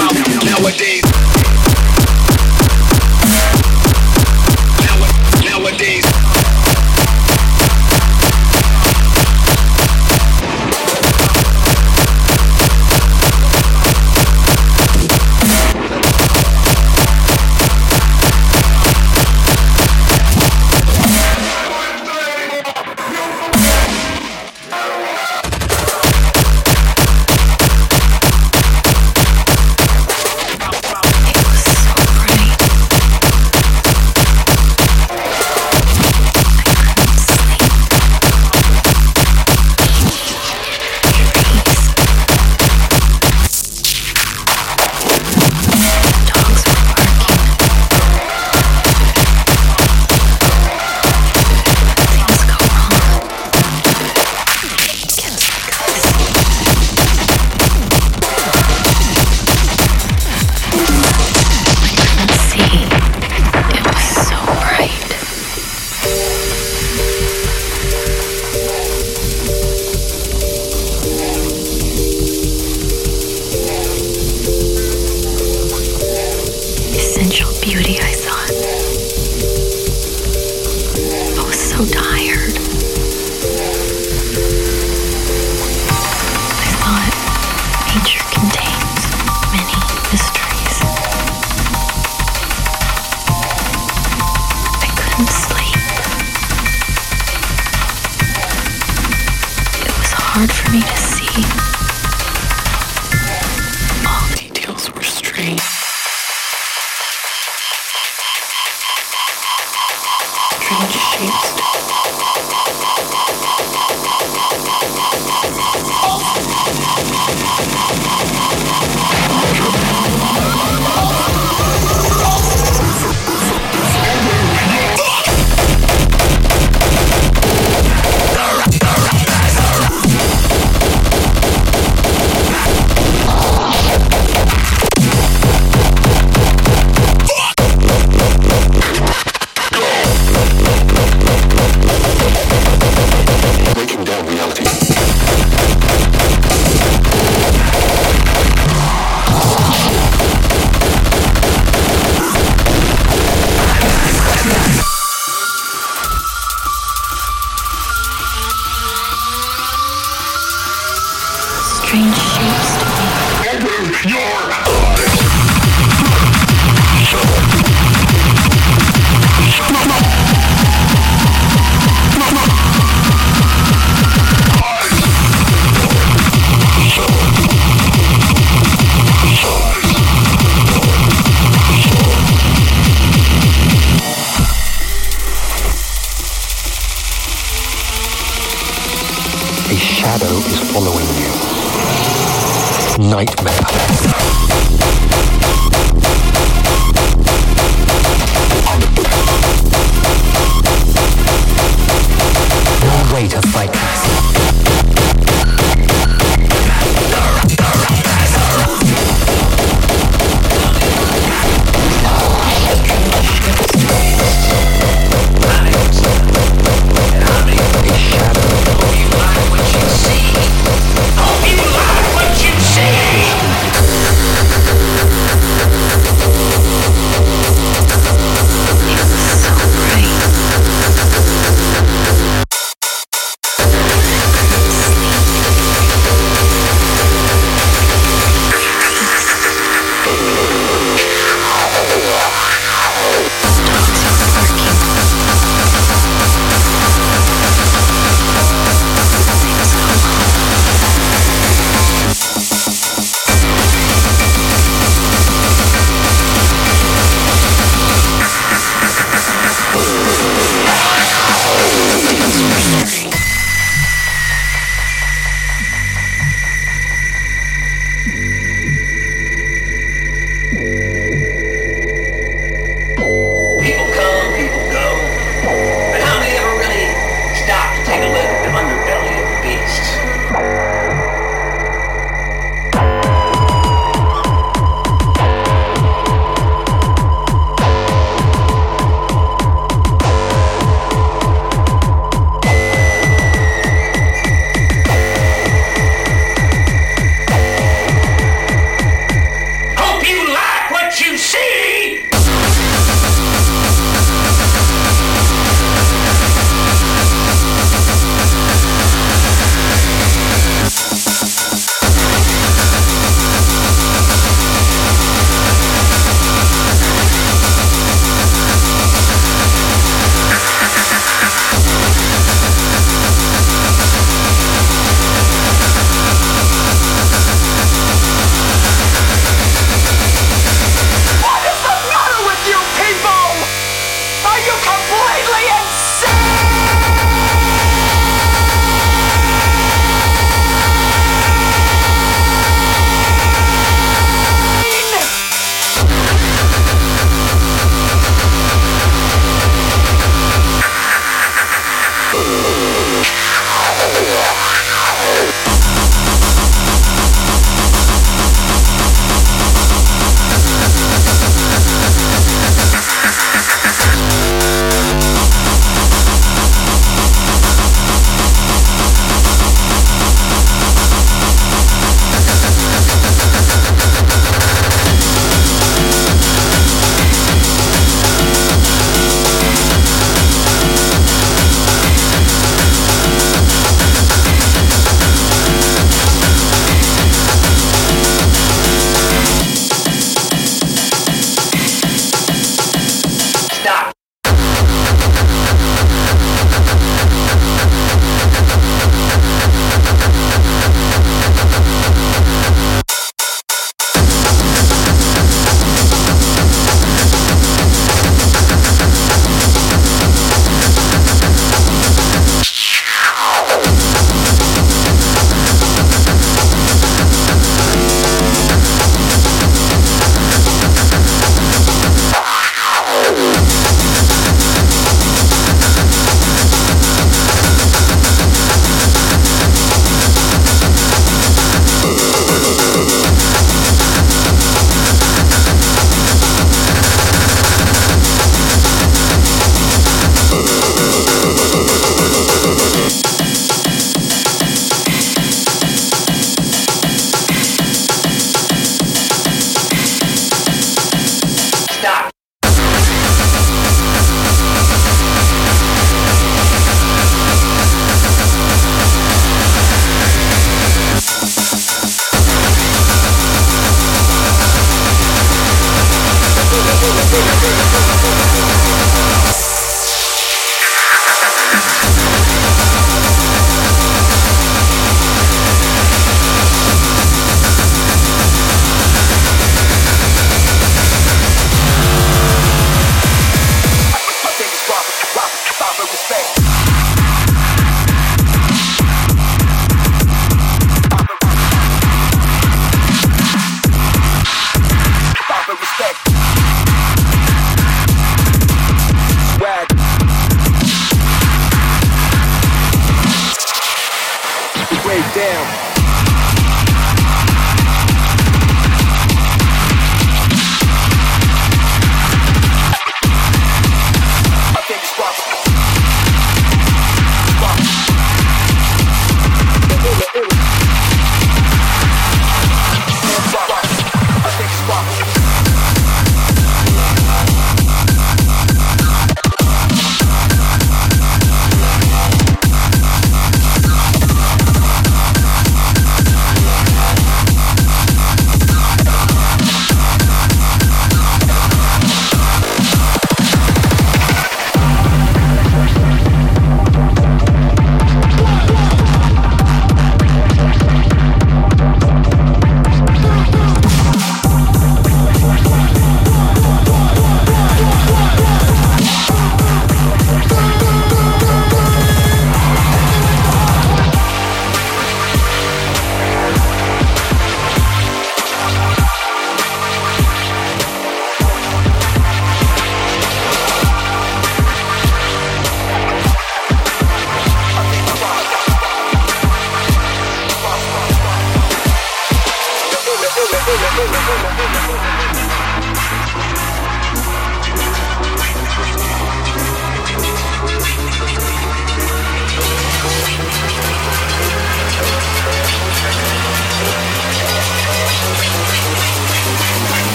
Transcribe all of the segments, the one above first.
out nowadays.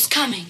who's coming.